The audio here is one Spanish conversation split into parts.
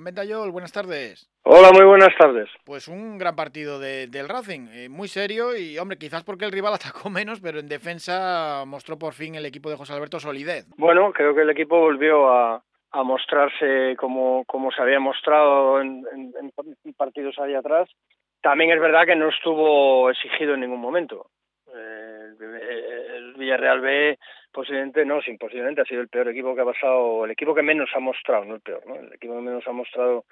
Juan Ventayol, buenas tardes. Hola, muy buenas tardes. Pues un gran partido del Racing, eh, muy serio y, hombre, quizás porque el rival atacó menos, pero en defensa mostró por fin el equipo de José Alberto solidez. Bueno, creo que el equipo volvió a, mostrarse como, como se había mostrado en, partidos ahí atrás. También es verdad que no estuvo exigido en ningún momento. Villarreal B posiblemente no, sin posiblemente ha sido el peor equipo que ha pasado, el equipo que menos ha mostrado, no el peor, ¿no? El equipo que menos ha mostrado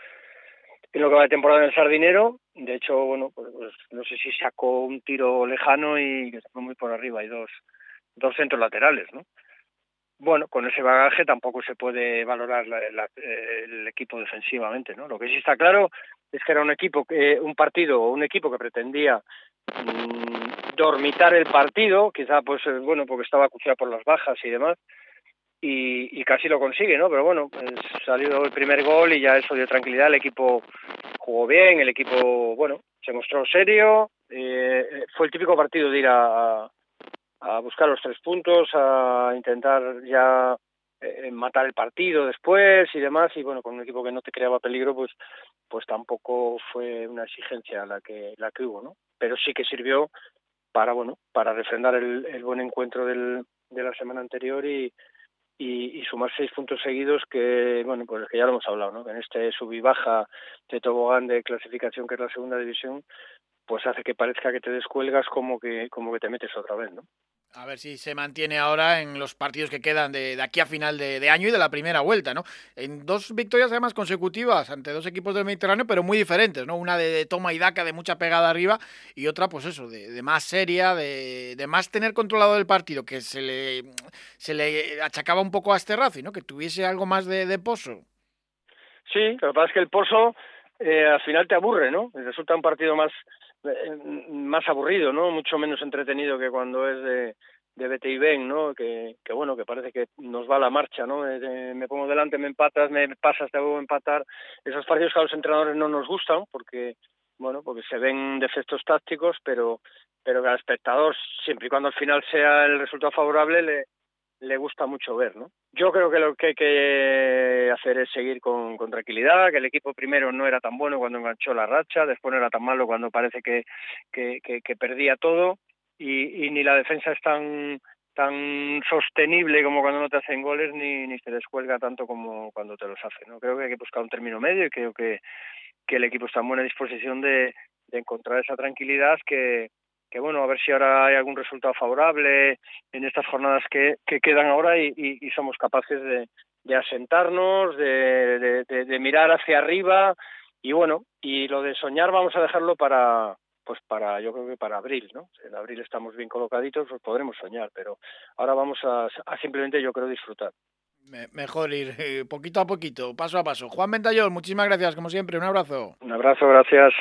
en lo que va de temporada en el Sardinero. De hecho, bueno, pues, pues, no sé si sacó un tiro lejano y muy por arriba y dos, dos centros laterales, ¿no? Bueno, con ese bagaje tampoco se puede valorar el equipo defensivamente, ¿no? Lo que sí está claro es que era un equipo, que, un partido o un equipo que pretendía mm, dormitar el partido, quizá pues eh, bueno, porque estaba acuciado por las bajas y demás, y, casi lo consigue, ¿no? Pero bueno, pues, salió el primer gol y ya eso dio tranquilidad, el equipo jugó bien, el equipo, bueno, se mostró serio, eh, fue el típico partido de ir a, a buscar los tres puntos, a intentar ya eh, matar el partido después y demás y bueno con un equipo que no te creaba peligro pues pues tampoco fue una exigencia la que la que hubo no pero sí que sirvió para bueno para refrendar el, el buen encuentro del, de la semana anterior y, y, sumar seis puntos seguidos que bueno pues que ya lo hemos hablado no en este sub y baja de tobogán de clasificación que es la segunda división pues hace que parezca que te descuelgas como que como que te metes otra vez no a ver si se mantiene ahora en los partidos que quedan de, aquí a final de, año y de la primera vuelta, ¿no? En dos victorias además consecutivas ante dos equipos del Mediterráneo, pero muy diferentes, ¿no? Una de, toma y daca, de mucha pegada arriba, y otra, pues eso, de, más seria, de, más tener controlado el partido, que se le, se le achacaba un poco a este Racing, ¿no? Que tuviese algo más de, pozo. Sí, lo que pasa es que el pozo eh, al final te aburre, ¿no? Resulta un partido más más aburrido, ¿no? Mucho menos entretenido que cuando es de, de y Ben, ¿no? Que, que bueno, que parece que nos va la marcha, ¿no? me pongo delante, me empatas, me pasas, te a empatar. Esos partidos que a los entrenadores no nos gustan porque, bueno, porque se ven defectos tácticos, pero, pero que al espectador, siempre y cuando al final sea el resultado favorable, le, le gusta mucho ver, ¿no? Yo creo que lo que hay que hacer es seguir con, tranquilidad, que el equipo primero no era tan bueno cuando enganchó la racha, después no era tan malo cuando parece que, que, que, perdía todo y, y, ni la defensa es tan tan sostenible como cuando no te hacen goles ni, ni se descuelga tanto como cuando te los hace. ¿no? Creo que hay que buscar un término medio y creo que, que el equipo está en buena disposición de, de encontrar esa tranquilidad que, que bueno, a ver si ahora hay algún resultado favorable en estas jornadas que, que quedan ahora y, y, somos capaces de, de asentarnos, de, de, de, mirar hacia arriba y bueno, y lo de soñar vamos a dejarlo para pues para yo creo que para abril, ¿no? En abril estamos bien colocaditos, pues podremos soñar, pero ahora vamos a, a simplemente yo creo disfrutar. Mejor ir eh, poquito a poquito, paso a paso. Juan Ventayol, muchísimas gracias, como siempre, un abrazo. Un abrazo, gracias.